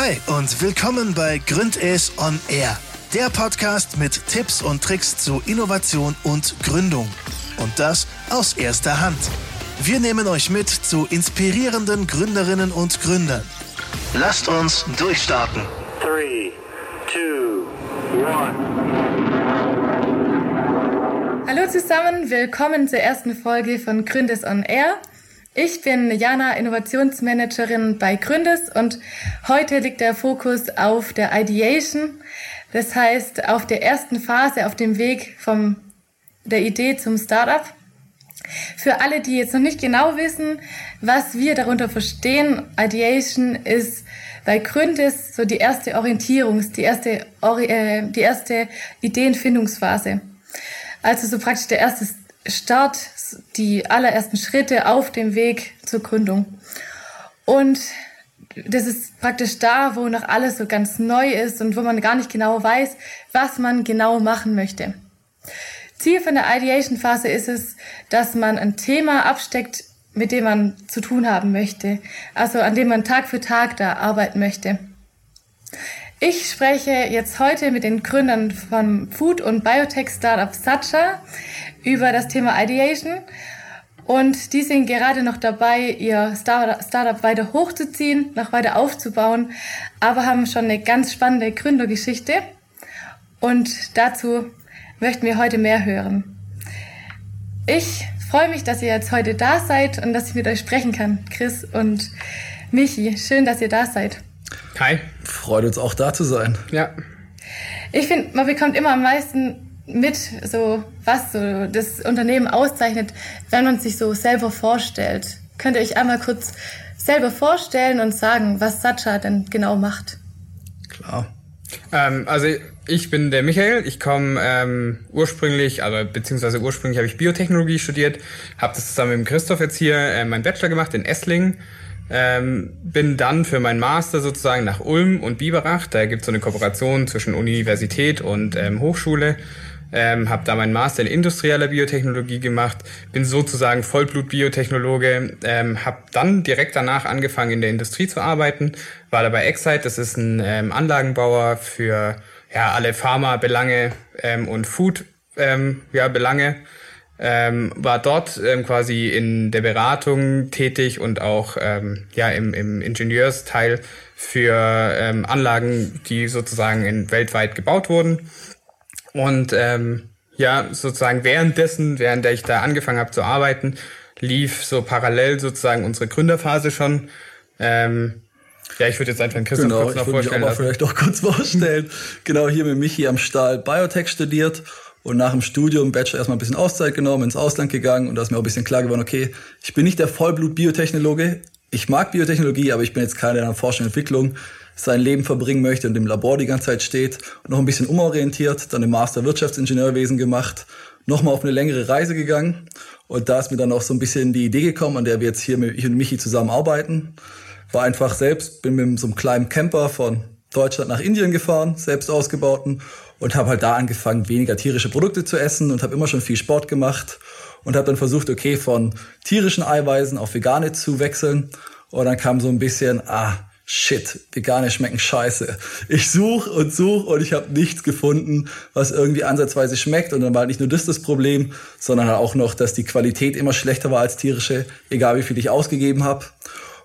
Hi und willkommen bei Gründes on Air, der Podcast mit Tipps und Tricks zu Innovation und Gründung. Und das aus erster Hand. Wir nehmen euch mit zu inspirierenden Gründerinnen und Gründern. Lasst uns durchstarten. 3, 2, 1. Hallo zusammen, willkommen zur ersten Folge von Gründes on Air. Ich bin Jana, Innovationsmanagerin bei Gründes und heute liegt der Fokus auf der Ideation, das heißt auf der ersten Phase auf dem Weg vom der Idee zum Startup. Für alle, die jetzt noch nicht genau wissen, was wir darunter verstehen, Ideation ist bei Gründes so die erste Orientierungs-, die erste, äh, die erste Ideenfindungsphase. Also so praktisch der erste Start, die allerersten Schritte auf dem Weg zur Gründung. Und das ist praktisch da, wo noch alles so ganz neu ist und wo man gar nicht genau weiß, was man genau machen möchte. Ziel von der Ideation-Phase ist es, dass man ein Thema absteckt, mit dem man zu tun haben möchte, also an dem man Tag für Tag da arbeiten möchte. Ich spreche jetzt heute mit den Gründern vom Food- und Biotech-Startup Satcha über das Thema Ideation. Und die sind gerade noch dabei, ihr Startup weiter hochzuziehen, noch weiter aufzubauen, aber haben schon eine ganz spannende Gründergeschichte. Und dazu möchten wir heute mehr hören. Ich freue mich, dass ihr jetzt heute da seid und dass ich mit euch sprechen kann, Chris und Michi. Schön, dass ihr da seid. Hi. Freut uns auch da zu sein. Ja. Ich finde, man bekommt immer am meisten mit, so was so das Unternehmen auszeichnet, wenn man sich so selber vorstellt. Könnt ihr euch einmal kurz selber vorstellen und sagen, was Satcha denn genau macht? Klar. Ähm, also ich bin der Michael. Ich komme ähm, ursprünglich, also beziehungsweise ursprünglich habe ich Biotechnologie studiert, habe das zusammen mit dem Christoph jetzt hier äh, meinen Bachelor gemacht in Esslingen ähm, bin dann für meinen Master sozusagen nach Ulm und Biberach. Da gibt es so eine Kooperation zwischen Universität und ähm, Hochschule. Ähm, habe da meinen Master in industrieller Biotechnologie gemacht, bin sozusagen Vollblut-Biotechnologe, ähm, habe dann direkt danach angefangen in der Industrie zu arbeiten, war dabei Excite, das ist ein ähm, Anlagenbauer für ja, alle Pharma-Belange ähm, und Food-Belange. Ähm, ja, ähm, war dort ähm, quasi in der Beratung tätig und auch ähm, ja im, im Ingenieursteil für ähm, Anlagen, die sozusagen in, weltweit gebaut wurden. Und ähm, ja, sozusagen währenddessen, während ich da angefangen habe zu arbeiten, lief so parallel sozusagen unsere Gründerphase schon. Ähm, ja, ich würde jetzt einfach Christoph genau, kurz noch ich vorstellen. Mich auch vielleicht auch kurz vorstellen. genau, hier mit Michi am Stahl Biotech studiert und nach dem Studium, Bachelor, erstmal ein bisschen Auszeit genommen, ins Ausland gegangen und da ist mir auch ein bisschen klar geworden, okay, ich bin nicht der Vollblut-Biotechnologe. Ich mag Biotechnologie, aber ich bin jetzt keiner, der an Forschung und Entwicklung sein Leben verbringen möchte und im Labor die ganze Zeit steht. Noch ein bisschen umorientiert, dann den Master Wirtschaftsingenieurwesen gemacht, nochmal auf eine längere Reise gegangen. Und da ist mir dann auch so ein bisschen die Idee gekommen, an der wir jetzt hier mit ich und Michi zusammenarbeiten. War einfach selbst, bin mit so einem kleinen Camper von Deutschland nach Indien gefahren, selbst ausgebauten und habe halt da angefangen, weniger tierische Produkte zu essen und habe immer schon viel Sport gemacht und habe dann versucht, okay, von tierischen Eiweißen auf vegane zu wechseln. Und dann kam so ein bisschen, ah, shit, vegane schmecken scheiße. Ich suche und suche und ich habe nichts gefunden, was irgendwie ansatzweise schmeckt. Und dann war halt nicht nur das das Problem, sondern auch noch, dass die Qualität immer schlechter war als tierische, egal wie viel ich ausgegeben habe.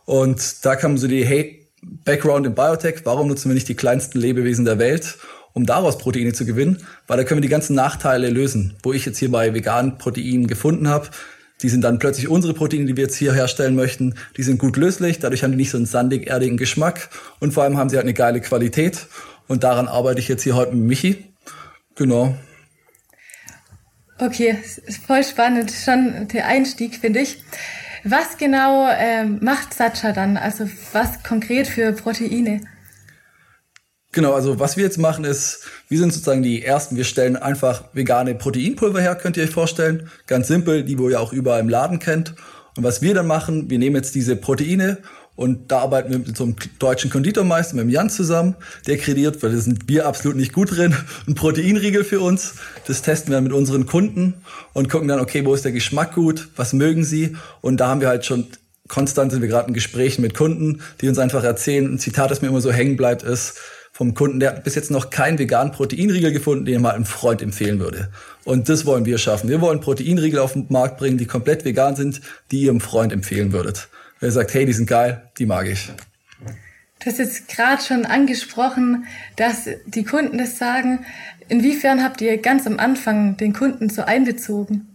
Und da kam so die, hey, Background in Biotech, warum nutzen wir nicht die kleinsten Lebewesen der Welt um daraus Proteine zu gewinnen, weil da können wir die ganzen Nachteile lösen. Wo ich jetzt hier bei veganen Proteinen gefunden habe, die sind dann plötzlich unsere Proteine, die wir jetzt hier herstellen möchten. Die sind gut löslich, dadurch haben die nicht so einen sandig, erdigen Geschmack und vor allem haben sie halt eine geile Qualität. Und daran arbeite ich jetzt hier heute mit Michi. Genau. Okay, voll spannend. Schon der Einstieg, finde ich. Was genau ähm, macht Satcha dann? Also was konkret für Proteine? Genau, also was wir jetzt machen ist, wir sind sozusagen die Ersten, wir stellen einfach vegane Proteinpulver her, könnt ihr euch vorstellen. Ganz simpel, die wo ihr auch überall im Laden kennt. Und was wir dann machen, wir nehmen jetzt diese Proteine und da arbeiten wir mit so einem deutschen Konditormeister, mit dem Jan zusammen. Der kreiert, weil da sind wir absolut nicht gut drin, ein Proteinriegel für uns. Das testen wir mit unseren Kunden und gucken dann, okay, wo ist der Geschmack gut, was mögen sie? Und da haben wir halt schon konstant sind wir gerade in Gesprächen mit Kunden, die uns einfach erzählen, ein Zitat, das mir immer so hängen bleibt, ist vom Kunden, der hat bis jetzt noch keinen veganen Proteinriegel gefunden, den er mal einem Freund empfehlen würde. Und das wollen wir schaffen. Wir wollen Proteinriegel auf den Markt bringen, die komplett vegan sind, die ihr einem Freund empfehlen würdet. Wer sagt, hey, die sind geil, die mag ich. Du hast jetzt gerade schon angesprochen, dass die Kunden das sagen. Inwiefern habt ihr ganz am Anfang den Kunden so einbezogen?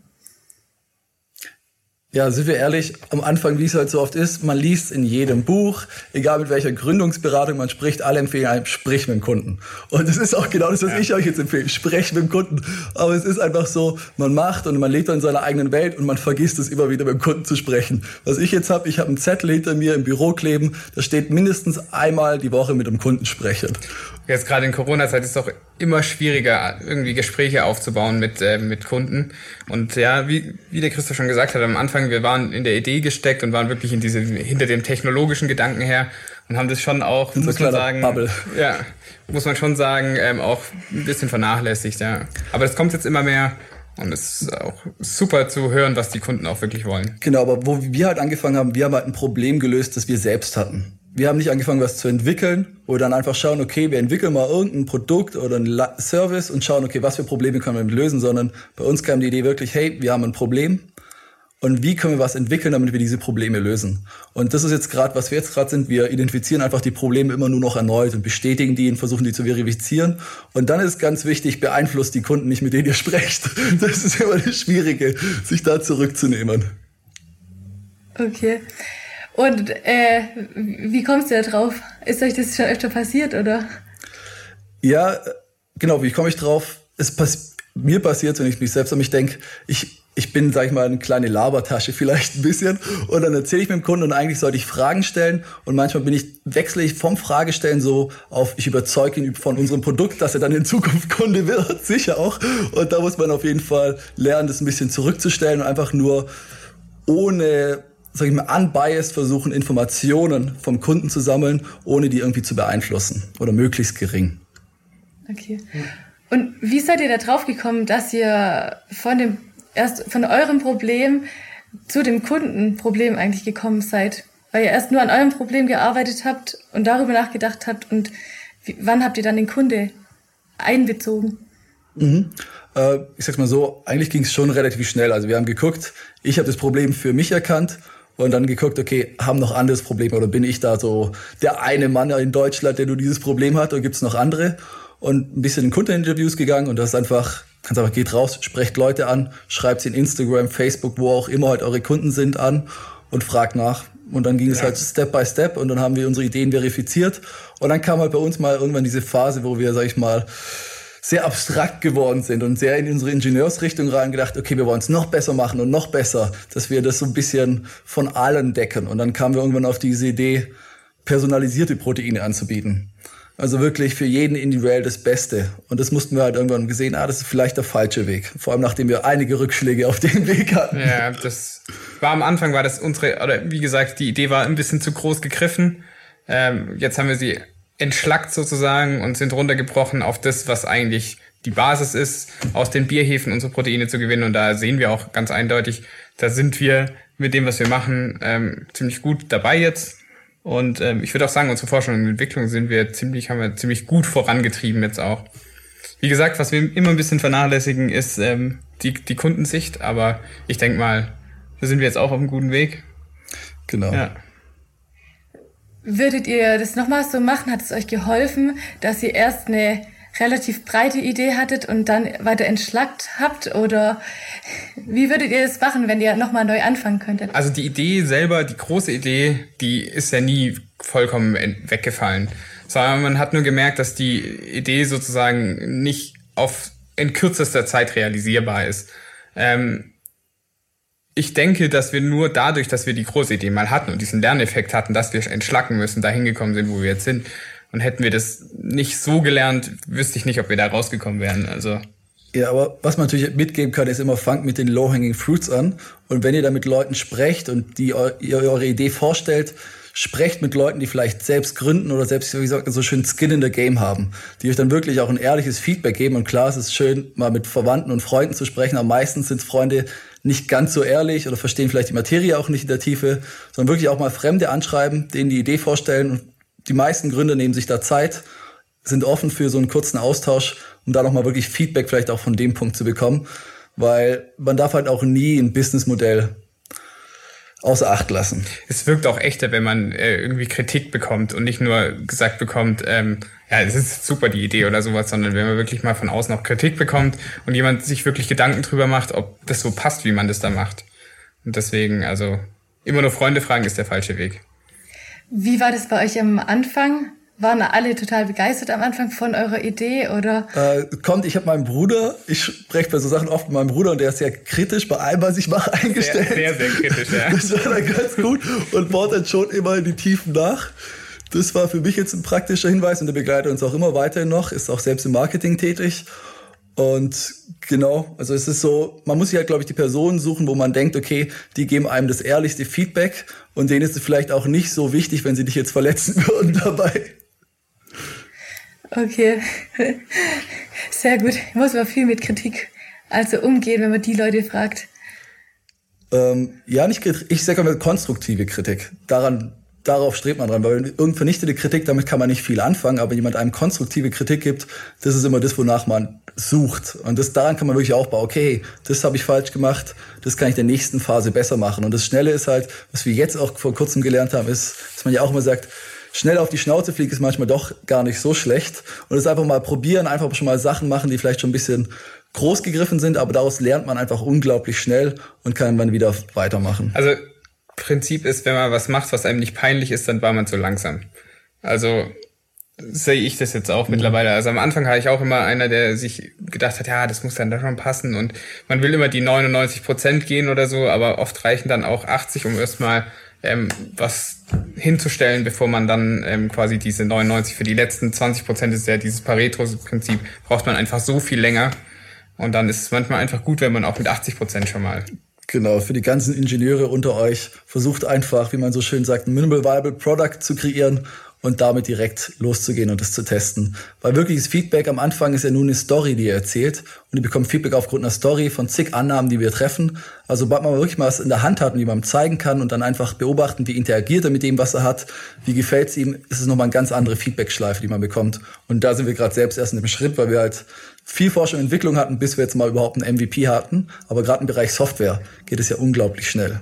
Ja, sind wir ehrlich, am Anfang, wie es halt so oft ist, man liest in jedem Buch, egal mit welcher Gründungsberatung man spricht, alle empfehlen einem, sprich mit dem Kunden. Und es ist auch genau das, was ja. ich euch jetzt empfehle, sprech mit dem Kunden. Aber es ist einfach so, man macht und man lebt in seiner eigenen Welt und man vergisst es immer wieder mit dem Kunden zu sprechen. Was ich jetzt habe, ich habe einen Zettel hinter mir im Büro kleben, da steht mindestens einmal die Woche mit dem Kunden sprechen. Jetzt gerade in Corona-Zeit ist es auch immer schwieriger, irgendwie Gespräche aufzubauen mit, äh, mit Kunden. Und ja, wie, wie der Christoph schon gesagt hat, am Anfang, wir waren in der Idee gesteckt und waren wirklich in diese, hinter dem technologischen Gedanken her und haben das schon auch, das muss man sagen, Bubble. ja, muss man schon sagen, ähm, auch ein bisschen vernachlässigt, ja. Aber das kommt jetzt immer mehr und es ist auch super zu hören, was die Kunden auch wirklich wollen. Genau, aber wo wir halt angefangen haben, wir haben halt ein Problem gelöst, das wir selbst hatten wir haben nicht angefangen, was zu entwickeln oder dann einfach schauen, okay, wir entwickeln mal irgendein Produkt oder ein Service und schauen, okay, was für Probleme können wir damit lösen, sondern bei uns kam die Idee wirklich, hey, wir haben ein Problem und wie können wir was entwickeln, damit wir diese Probleme lösen. Und das ist jetzt gerade, was wir jetzt gerade sind, wir identifizieren einfach die Probleme immer nur noch erneut und bestätigen die und versuchen die zu verifizieren. Und dann ist ganz wichtig, beeinflusst die Kunden nicht, mit denen ihr sprecht. Das ist immer das Schwierige, sich da zurückzunehmen. Okay. Und äh, wie kommst du da drauf? Ist euch das schon öfter passiert, oder? Ja, genau, wie komme ich drauf? Es pass mir passiert, wenn ich mich selbst an mich denke, ich, ich bin, sag ich mal, eine kleine Labertasche vielleicht ein bisschen und dann erzähle ich mit dem Kunden und eigentlich sollte ich Fragen stellen und manchmal bin ich, wechsle ich vom Fragestellen so auf, ich überzeuge ihn von unserem Produkt, dass er dann in Zukunft Kunde wird, sicher auch und da muss man auf jeden Fall lernen, das ein bisschen zurückzustellen und einfach nur ohne sag ich mal, unbiased versuchen, Informationen vom Kunden zu sammeln, ohne die irgendwie zu beeinflussen oder möglichst gering. Okay. Und wie seid ihr da drauf gekommen, dass ihr von dem erst von eurem Problem zu dem Kundenproblem eigentlich gekommen seid? Weil ihr erst nur an eurem Problem gearbeitet habt und darüber nachgedacht habt und wie, wann habt ihr dann den Kunde einbezogen? Mhm. Äh, ich sag's mal so, eigentlich ging es schon relativ schnell. Also wir haben geguckt, ich habe das Problem für mich erkannt und dann geguckt, okay, haben noch anderes Probleme oder bin ich da so der eine Mann in Deutschland, der nur dieses Problem hat oder gibt's noch andere? Und ein bisschen in Kundeninterviews gegangen und das ist einfach, ganz einfach, geht raus, sprecht Leute an, schreibt sie in Instagram, Facebook, wo auch immer halt eure Kunden sind an und fragt nach. Und dann ging ja. es halt Step by Step und dann haben wir unsere Ideen verifiziert. Und dann kam halt bei uns mal irgendwann diese Phase, wo wir, sag ich mal, sehr abstrakt geworden sind und sehr in unsere Ingenieursrichtung reingedacht, okay, wir wollen es noch besser machen und noch besser, dass wir das so ein bisschen von allen decken. Und dann kamen wir irgendwann auf diese Idee, personalisierte Proteine anzubieten. Also wirklich für jeden individuell das Beste. Und das mussten wir halt irgendwann gesehen, ah, das ist vielleicht der falsche Weg. Vor allem nachdem wir einige Rückschläge auf dem Weg hatten. Ja, das war am Anfang war das unsere, oder wie gesagt, die Idee war ein bisschen zu groß gegriffen. Ähm, jetzt haben wir sie entschlackt sozusagen und sind runtergebrochen auf das, was eigentlich die Basis ist, aus den Bierhefen unsere Proteine zu gewinnen. Und da sehen wir auch ganz eindeutig, da sind wir mit dem, was wir machen, ähm, ziemlich gut dabei jetzt. Und ähm, ich würde auch sagen, unsere Forschung und Entwicklung sind wir ziemlich, haben wir ziemlich gut vorangetrieben jetzt auch. Wie gesagt, was wir immer ein bisschen vernachlässigen, ist ähm, die, die Kundensicht, aber ich denke mal, da sind wir jetzt auch auf einem guten Weg. Genau. Ja. Würdet ihr das nochmal so machen? Hat es euch geholfen, dass ihr erst eine relativ breite Idee hattet und dann weiter entschlackt habt? Oder wie würdet ihr das machen, wenn ihr nochmal neu anfangen könntet? Also die Idee selber, die große Idee, die ist ja nie vollkommen weggefallen. Sondern man hat nur gemerkt, dass die Idee sozusagen nicht auf in kürzester Zeit realisierbar ist. Ähm, ich denke, dass wir nur dadurch, dass wir die große Idee mal hatten und diesen Lerneffekt hatten, dass wir entschlacken müssen, dahin gekommen sind, wo wir jetzt sind. Und hätten wir das nicht so gelernt, wüsste ich nicht, ob wir da rausgekommen wären. Also. Ja, aber was man natürlich mitgeben kann, ist immer, fangt mit den Low-Hanging Fruits an. Und wenn ihr da mit Leuten sprecht und die ihr eure Idee vorstellt, sprecht mit Leuten, die vielleicht selbst gründen oder selbst, wie gesagt, so schön Skin in the Game haben, die euch dann wirklich auch ein ehrliches Feedback geben. Und klar, es ist schön, mal mit Verwandten und Freunden zu sprechen, aber meistens sind es Freunde, nicht ganz so ehrlich oder verstehen vielleicht die Materie auch nicht in der Tiefe, sondern wirklich auch mal Fremde anschreiben, denen die Idee vorstellen. Die meisten Gründer nehmen sich da Zeit, sind offen für so einen kurzen Austausch, um da nochmal wirklich Feedback vielleicht auch von dem Punkt zu bekommen. Weil man darf halt auch nie ein Businessmodell außer Acht lassen. Es wirkt auch echter, wenn man äh, irgendwie Kritik bekommt und nicht nur gesagt bekommt, ähm, ja, es ist super die Idee oder sowas, sondern wenn man wirklich mal von außen auch Kritik bekommt und jemand sich wirklich Gedanken drüber macht, ob das so passt, wie man das da macht. Und deswegen, also immer nur Freunde fragen ist der falsche Weg. Wie war das bei euch am Anfang? Waren alle total begeistert am Anfang von eurer Idee oder? Äh, kommt, ich habe meinen Bruder, ich spreche bei so Sachen oft mit meinem Bruder und der ist sehr kritisch bei allem, was ich mache, eingestellt. Sehr, sehr, sehr kritisch, ja. Das war dann ganz gut und baut dann schon immer in die Tiefen nach. Das war für mich jetzt ein praktischer Hinweis und der begleitet uns auch immer weiterhin noch, ist auch selbst im Marketing tätig. Und genau, also es ist so, man muss sich halt, glaube ich, die Personen suchen, wo man denkt, okay, die geben einem das ehrlichste Feedback und denen ist es vielleicht auch nicht so wichtig, wenn sie dich jetzt verletzen würden dabei. Okay, sehr gut. Muss aber viel mit Kritik also umgehen, wenn man die Leute fragt. Ähm, ja, nicht Kritik, ich sage mal konstruktive Kritik. Daran, darauf strebt man dran, weil irgendeine vernichtende Kritik, damit kann man nicht viel anfangen, aber jemand einem konstruktive Kritik gibt, das ist immer das, wonach man sucht. Und das, daran kann man wirklich aufbauen, okay, das habe ich falsch gemacht, das kann ich in der nächsten Phase besser machen. Und das Schnelle ist halt, was wir jetzt auch vor kurzem gelernt haben, ist, dass man ja auch immer sagt, schnell auf die Schnauze fliegen ist manchmal doch gar nicht so schlecht. Und das einfach mal probieren, einfach schon mal Sachen machen, die vielleicht schon ein bisschen groß gegriffen sind, aber daraus lernt man einfach unglaublich schnell und kann dann wieder weitermachen. Also Prinzip ist, wenn man was macht, was einem nicht peinlich ist, dann war man zu langsam. Also sehe ich das jetzt auch mhm. mittlerweile. Also am Anfang war ich auch immer einer, der sich gedacht hat, ja, das muss dann da schon passen und man will immer die 99 Prozent gehen oder so, aber oft reichen dann auch 80, um erstmal ähm, was hinzustellen, bevor man dann ähm, quasi diese 99 für die letzten 20 Prozent ist ja dieses Pareto-Prinzip, braucht man einfach so viel länger. Und dann ist es manchmal einfach gut, wenn man auch mit 80 Prozent schon mal Genau, für die ganzen Ingenieure unter euch, versucht einfach, wie man so schön sagt, ein Minimal Viable Product zu kreieren und damit direkt loszugehen und es zu testen. Weil wirkliches Feedback am Anfang ist ja nur eine Story, die ihr erzählt und ihr bekommt Feedback aufgrund einer Story von zig Annahmen, die wir treffen. Also sobald man wirklich mal was in der Hand hat und jemandem zeigen kann und dann einfach beobachten, wie interagiert er mit dem, was er hat, wie gefällt es ihm, ist es nochmal eine ganz andere Feedback-Schleife, die man bekommt. Und da sind wir gerade selbst erst in dem Schritt, weil wir halt viel Forschung und Entwicklung hatten, bis wir jetzt mal überhaupt ein MVP hatten. Aber gerade im Bereich Software geht es ja unglaublich schnell.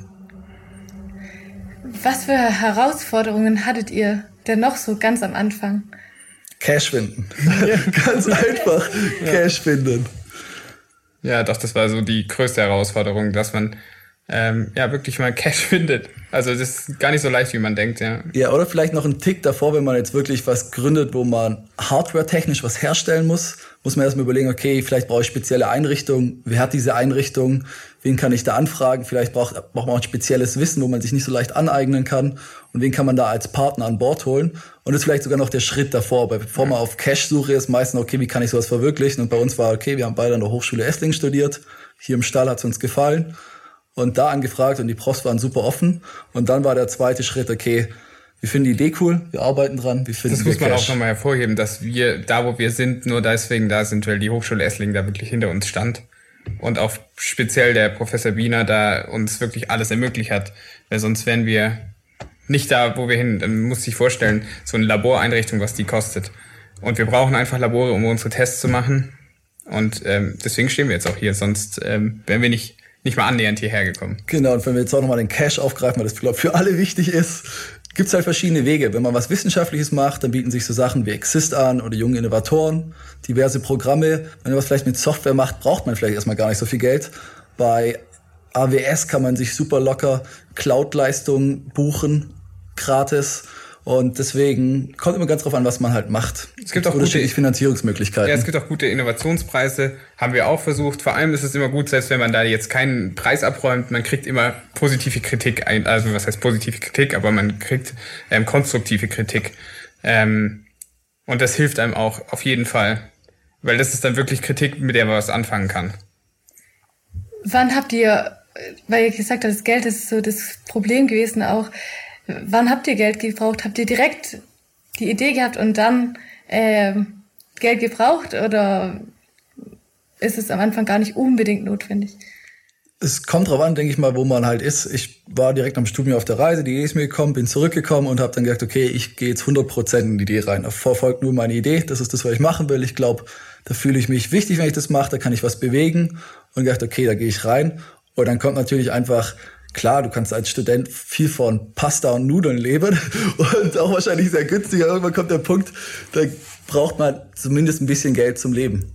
Was für Herausforderungen hattet ihr denn noch so ganz am Anfang? Cash finden. ganz einfach Cash finden. Ja, doch, das war so die größte Herausforderung, dass man ähm, ja wirklich mal Cash findet. Also das ist gar nicht so leicht, wie man denkt, ja. Ja, oder vielleicht noch ein Tick davor, wenn man jetzt wirklich was gründet, wo man hardware-technisch was herstellen muss, muss man erstmal überlegen, okay, vielleicht brauche ich spezielle Einrichtungen. Wer hat diese Einrichtung? Wen kann ich da anfragen? Vielleicht braucht, braucht man auch ein spezielles Wissen, wo man sich nicht so leicht aneignen kann. Und wen kann man da als Partner an Bord holen? Und das ist vielleicht sogar noch der Schritt davor. Bevor man auf Cash-Suche ist, meistens, okay, wie kann ich sowas verwirklichen? Und bei uns war, okay, wir haben beide an der Hochschule Essling studiert. Hier im Stall hat es uns gefallen und da angefragt und die Profs waren super offen. Und dann war der zweite Schritt, okay, wir finden die Idee cool, wir arbeiten dran, wir finden Das muss man Cash. auch nochmal hervorheben, dass wir da, wo wir sind, nur deswegen da sind, weil die Hochschule Essling da wirklich hinter uns stand. Und auch speziell der Professor Wiener da uns wirklich alles ermöglicht hat. Weil sonst wären wir nicht da, wo wir hin. Dann muss ich vorstellen, so eine Laboreinrichtung, was die kostet. Und wir brauchen einfach Labore, um unsere Tests zu machen. Und ähm, deswegen stehen wir jetzt auch hier. Sonst ähm, wären wir nicht nicht mal annähernd hierher gekommen. Genau, und wenn wir jetzt auch nochmal den Cash aufgreifen, weil das glaube für alle wichtig ist, gibt es halt verschiedene Wege. Wenn man was Wissenschaftliches macht, dann bieten sich so Sachen wie Exist an oder junge Innovatoren, diverse Programme. Wenn man was vielleicht mit Software macht, braucht man vielleicht erstmal gar nicht so viel Geld. Bei AWS kann man sich super locker Cloud-Leistungen buchen, gratis. Und deswegen kommt immer ganz drauf an, was man halt macht. Es gibt auch gute Finanzierungsmöglichkeiten. Ja, es gibt auch gute Innovationspreise, haben wir auch versucht. Vor allem ist es immer gut, selbst wenn man da jetzt keinen Preis abräumt, man kriegt immer positive Kritik ein. Also was heißt positive Kritik, aber man kriegt ähm, konstruktive Kritik. Ähm, und das hilft einem auch auf jeden Fall. Weil das ist dann wirklich Kritik, mit der man was anfangen kann. Wann habt ihr, weil ihr gesagt habt, das Geld ist so das Problem gewesen auch, Wann habt ihr Geld gebraucht? Habt ihr direkt die Idee gehabt und dann äh, Geld gebraucht oder ist es am Anfang gar nicht unbedingt notwendig? es kommt drauf an, denke ich mal, wo man halt ist. Ich war direkt am Studium auf der Reise, die Idee ist mir gekommen, bin zurückgekommen und habe dann gesagt, okay, ich gehe jetzt 100% in die Idee rein. Verfolgt nur meine Idee, das ist das, was ich machen will. Ich glaube, da fühle ich mich wichtig, wenn ich das mache, da kann ich was bewegen und gesagt, okay, da gehe ich rein. Und dann kommt natürlich einfach, klar, du kannst als Student viel von Pasta und Nudeln leben und auch wahrscheinlich sehr günstig. Irgendwann kommt der Punkt, da braucht man zumindest ein bisschen Geld zum Leben.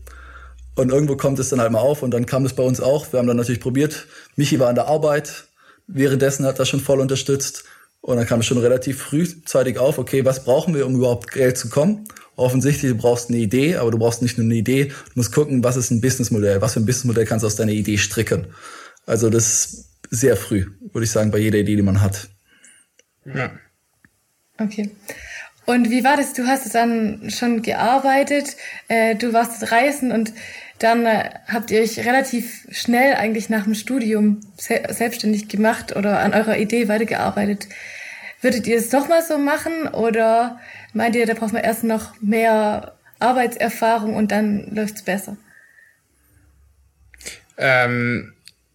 Und irgendwo kommt es dann halt mal auf und dann kam es bei uns auch. Wir haben dann natürlich probiert. Michi war an der Arbeit. Währenddessen hat er schon voll unterstützt. Und dann kam es schon relativ frühzeitig auf, okay, was brauchen wir, um überhaupt Geld zu kommen? Offensichtlich, du brauchst eine Idee, aber du brauchst nicht nur eine Idee, du musst gucken, was ist ein Businessmodell, was für ein Businessmodell kannst du aus deiner Idee stricken. Also das sehr früh, würde ich sagen, bei jeder Idee, die man hat. Ja. Okay. Und wie war das? Du hast dann schon gearbeitet, äh, du warst reisen und dann äh, habt ihr euch relativ schnell eigentlich nach dem Studium se selbstständig gemacht oder an eurer Idee weitergearbeitet. Würdet ihr es nochmal so machen oder meint ihr, da braucht man erst noch mehr Arbeitserfahrung und dann läuft's besser? Ähm,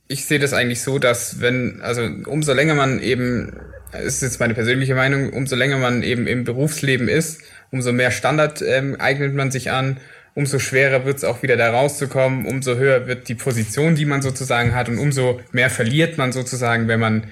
ich sehe das eigentlich so, dass wenn, also umso länger man eben, ist jetzt meine persönliche Meinung, umso länger man eben im Berufsleben ist, umso mehr Standard ähm, eignet man sich an umso schwerer wird es auch wieder da rauszukommen, umso höher wird die Position, die man sozusagen hat und umso mehr verliert man sozusagen, wenn man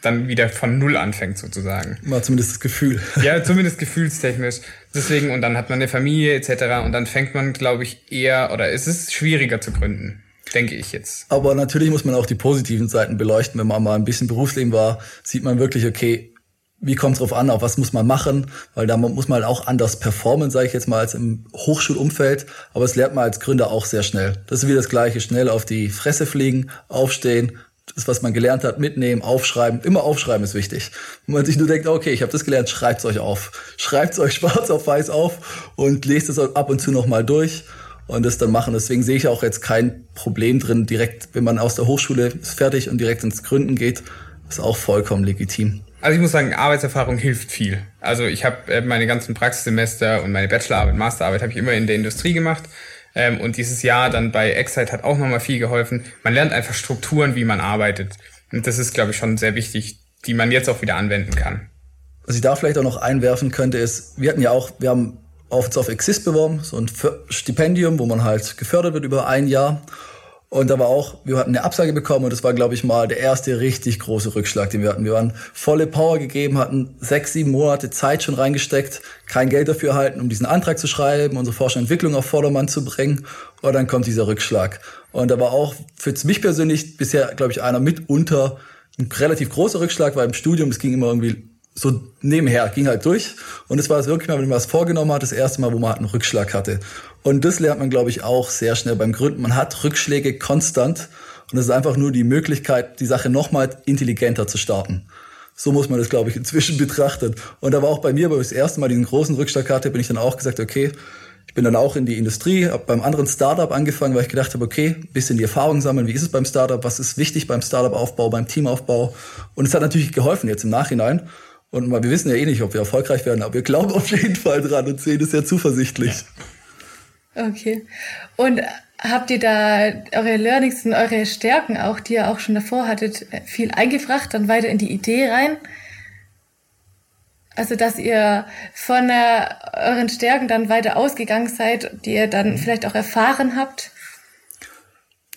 dann wieder von Null anfängt sozusagen. Mal zumindest das Gefühl. Ja, zumindest gefühlstechnisch. Deswegen, und dann hat man eine Familie etc. Und dann fängt man, glaube ich, eher, oder es ist schwieriger zu gründen denke ich jetzt. Aber natürlich muss man auch die positiven Seiten beleuchten. Wenn man mal ein bisschen Berufsleben war, sieht man wirklich, okay, wie kommt es drauf an, auf was muss man machen, weil da muss man auch anders performen, sage ich jetzt mal, als im Hochschulumfeld. Aber es lernt man als Gründer auch sehr schnell. Das ist wie das Gleiche, schnell auf die Fresse fliegen, aufstehen, das, was man gelernt hat, mitnehmen, aufschreiben. Immer aufschreiben ist wichtig. Wenn man sich nur denkt, okay, ich habe das gelernt, schreibt euch auf. Schreibt euch schwarz auf weiß auf und lest es ab und zu nochmal durch und das dann machen. Deswegen sehe ich auch jetzt kein Problem drin, direkt, wenn man aus der Hochschule ist fertig und direkt ins Gründen geht, ist auch vollkommen legitim. Also ich muss sagen, Arbeitserfahrung hilft viel. Also ich habe äh, meine ganzen Praxissemester und meine Bachelorarbeit, Masterarbeit habe ich immer in der Industrie gemacht. Ähm, und dieses Jahr dann bei Excite hat auch nochmal viel geholfen. Man lernt einfach Strukturen, wie man arbeitet. Und das ist, glaube ich, schon sehr wichtig, die man jetzt auch wieder anwenden kann. Was ich da vielleicht auch noch einwerfen könnte, ist, wir hatten ja auch, wir haben auf auf Exist beworben, so ein Stipendium, wo man halt gefördert wird über ein Jahr. Und da war auch, wir hatten eine Absage bekommen und das war, glaube ich, mal der erste richtig große Rückschlag, den wir hatten. Wir waren volle Power gegeben, hatten sechs, sieben Monate Zeit schon reingesteckt, kein Geld dafür erhalten, um diesen Antrag zu schreiben, unsere Forschung und Entwicklung auf Vordermann zu bringen. Und dann kommt dieser Rückschlag. Und da war auch für mich persönlich bisher, glaube ich, einer mitunter ein relativ großer Rückschlag, weil im Studium, es ging immer irgendwie so nebenher, ging halt durch. Und es war es wirklich mal, wenn man was vorgenommen hat, das erste Mal, wo man halt einen Rückschlag hatte. Und das lernt man, glaube ich, auch sehr schnell beim Gründen. Man hat Rückschläge konstant. Und es ist einfach nur die Möglichkeit, die Sache nochmal intelligenter zu starten. So muss man das, glaube ich, inzwischen betrachten. Und da war auch bei mir, wo ich das erste Mal diesen großen Rückschlag hatte, bin ich dann auch gesagt, okay, ich bin dann auch in die Industrie, habe beim anderen Startup angefangen, weil ich gedacht habe, okay, bisschen die Erfahrung sammeln, wie ist es beim Startup, was ist wichtig beim Startup-Aufbau, beim Teamaufbau. Und es hat natürlich geholfen jetzt im Nachhinein. Und wir wissen ja eh nicht, ob wir erfolgreich werden, aber wir glauben auf jeden Fall dran und sehen es sehr zuversichtlich. Okay. Und habt ihr da eure Learnings und eure Stärken auch, die ihr auch schon davor hattet, viel eingebracht, dann weiter in die Idee rein? Also, dass ihr von äh, euren Stärken dann weiter ausgegangen seid, die ihr dann mhm. vielleicht auch erfahren habt?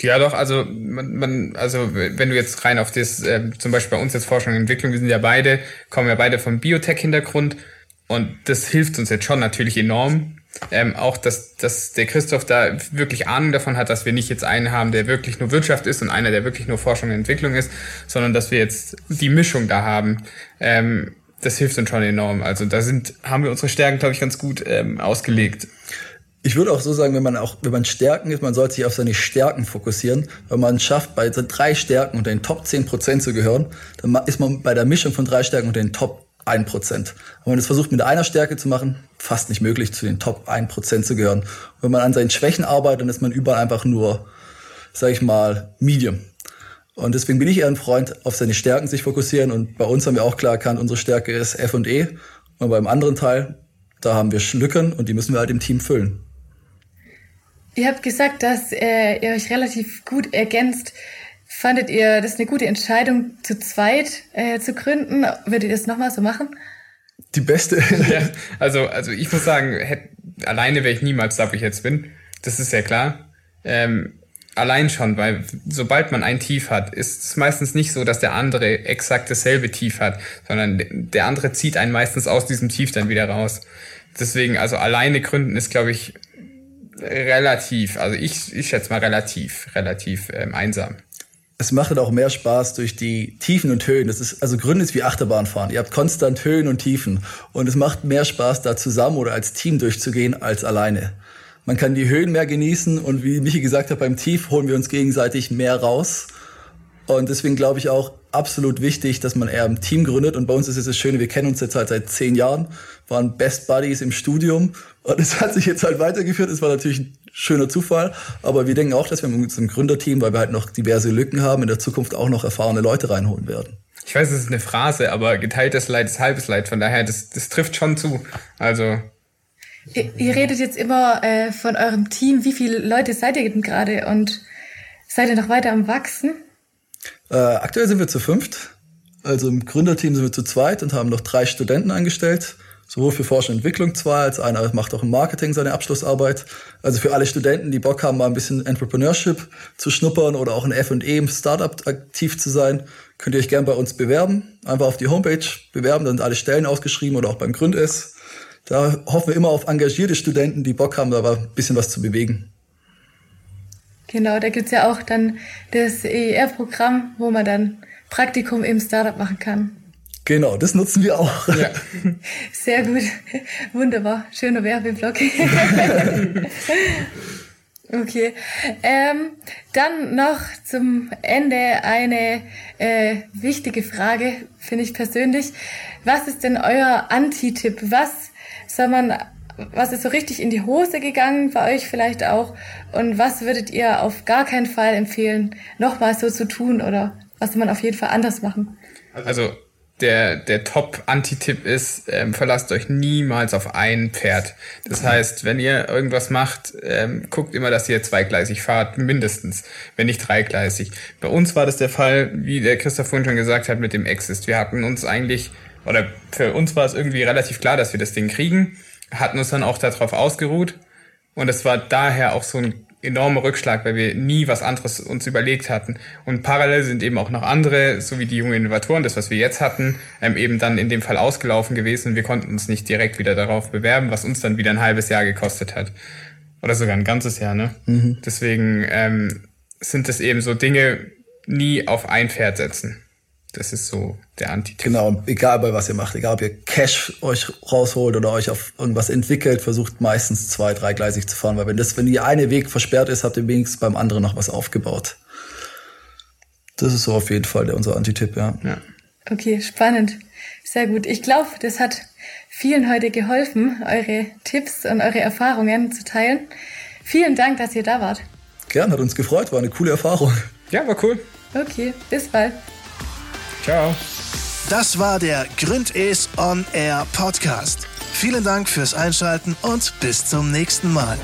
Ja, doch, also man, man, also wenn du jetzt rein auf das, äh, zum Beispiel bei uns jetzt Forschung und Entwicklung, wir sind ja beide, kommen ja beide vom Biotech-Hintergrund und das hilft uns jetzt schon natürlich enorm. Ähm, auch, dass, dass der Christoph da wirklich Ahnung davon hat, dass wir nicht jetzt einen haben, der wirklich nur Wirtschaft ist und einer, der wirklich nur Forschung und Entwicklung ist, sondern dass wir jetzt die Mischung da haben. Ähm, das hilft uns schon enorm. Also da sind, haben wir unsere Stärken, glaube ich, ganz gut ähm, ausgelegt. Ich würde auch so sagen, wenn man auch, wenn man Stärken ist, man sollte sich auf seine Stärken fokussieren. Wenn man schafft, bei drei Stärken unter den Top 10 Prozent zu gehören, dann ist man bei der Mischung von drei Stärken unter den Top 1 Prozent. Wenn man das versucht mit einer Stärke zu machen, fast nicht möglich, zu den Top 1 Prozent zu gehören. Und wenn man an seinen Schwächen arbeitet, dann ist man überall einfach nur, sag ich mal, Medium. Und deswegen bin ich eher ein Freund, auf seine Stärken sich fokussieren. Und bei uns haben wir auch klar erkannt, unsere Stärke ist F und E. Und beim anderen Teil, da haben wir Lücken und die müssen wir halt im Team füllen. Ihr habt gesagt, dass äh, ihr euch relativ gut ergänzt. Fandet ihr das eine gute Entscheidung, zu zweit äh, zu gründen? Würdet ihr das nochmal so machen? Die beste. ja, also, also ich muss sagen, hätt, alleine wäre ich niemals da, wo ich jetzt bin. Das ist ja klar. Ähm, allein schon, weil sobald man ein Tief hat, ist es meistens nicht so, dass der andere exakt dasselbe Tief hat, sondern der andere zieht einen meistens aus diesem Tief dann wieder raus. Deswegen, also alleine gründen ist, glaube ich, relativ, also ich, ich schätze mal relativ, relativ ähm, einsam. Es macht halt auch mehr Spaß durch die Tiefen und Höhen. Das ist, also Gründen ist wie Achterbahnfahren. Ihr habt konstant Höhen und Tiefen. Und es macht mehr Spaß, da zusammen oder als Team durchzugehen, als alleine. Man kann die Höhen mehr genießen und wie Michi gesagt hat, beim Tief holen wir uns gegenseitig mehr raus. Und deswegen glaube ich auch absolut wichtig, dass man eher im Team gründet. Und bei uns ist es das Schöne, wir kennen uns jetzt halt seit zehn Jahren, waren Best Buddies im Studium. Und es hat sich jetzt halt weitergeführt. Es war natürlich ein schöner Zufall. Aber wir denken auch, dass wir mit unserem Gründerteam, weil wir halt noch diverse Lücken haben, in der Zukunft auch noch erfahrene Leute reinholen werden. Ich weiß, es ist eine Phrase, aber geteiltes Leid ist halbes Leid. Von daher, das, das trifft schon zu. Also. Ihr, ihr redet jetzt immer äh, von eurem Team. Wie viele Leute seid ihr denn gerade? Und seid ihr noch weiter am Wachsen? Äh, aktuell sind wir zu fünft. Also im Gründerteam sind wir zu zweit und haben noch drei Studenten eingestellt. Sowohl für Forschung und Entwicklung zwei, als einer macht auch im Marketing seine Abschlussarbeit. Also für alle Studenten, die Bock haben, mal ein bisschen Entrepreneurship zu schnuppern oder auch in F&E im Startup aktiv zu sein, könnt ihr euch gern bei uns bewerben. Einfach auf die Homepage bewerben, dann sind alle Stellen ausgeschrieben oder auch beim Gründes. Da hoffen wir immer auf engagierte Studenten, die Bock haben, da ein bisschen was zu bewegen. Genau, da gibt's ja auch dann das EER-Programm, wo man dann Praktikum im Startup machen kann. Genau, das nutzen wir auch. Ja. Sehr gut. Wunderbar. Schöner Werbeblock. okay. Ähm, dann noch zum Ende eine äh, wichtige Frage, finde ich persönlich. Was ist denn euer Anti-Tipp? Was soll man was ist so richtig in die Hose gegangen bei euch vielleicht auch? Und was würdet ihr auf gar keinen Fall empfehlen, nochmal so zu tun oder was man auf jeden Fall anders machen? Also der, der Top-Anti-Tipp ist, ähm, verlasst euch niemals auf ein Pferd. Das heißt, wenn ihr irgendwas macht, ähm, guckt immer, dass ihr zweigleisig fahrt, mindestens, wenn nicht dreigleisig. Bei uns war das der Fall, wie der Christoph vorhin schon gesagt hat, mit dem Exist. Wir hatten uns eigentlich, oder für uns war es irgendwie relativ klar, dass wir das Ding kriegen hatten uns dann auch darauf ausgeruht. Und es war daher auch so ein enormer Rückschlag, weil wir nie was anderes uns überlegt hatten. Und parallel sind eben auch noch andere, so wie die jungen Innovatoren, das, was wir jetzt hatten, ähm, eben dann in dem Fall ausgelaufen gewesen. Wir konnten uns nicht direkt wieder darauf bewerben, was uns dann wieder ein halbes Jahr gekostet hat. Oder sogar ein ganzes Jahr, ne? Mhm. Deswegen ähm, sind es eben so Dinge, nie auf ein Pferd setzen. Das ist so der anti -Tipp. Genau, egal bei was ihr macht, egal ob ihr Cash euch rausholt oder euch auf irgendwas entwickelt, versucht meistens zwei, dreigleisig zu fahren, weil wenn das, wenn die eine Weg versperrt ist, habt ihr wenigstens beim anderen noch was aufgebaut. Das ist so auf jeden Fall der, unser Anti-Tipp, ja. ja. Okay, spannend. Sehr gut. Ich glaube, das hat vielen heute geholfen, eure Tipps und eure Erfahrungen zu teilen. Vielen Dank, dass ihr da wart. Gern, hat uns gefreut, war eine coole Erfahrung. Ja, war cool. Okay, bis bald. Ciao. Das war der Gründes On Air Podcast. Vielen Dank fürs Einschalten und bis zum nächsten Mal.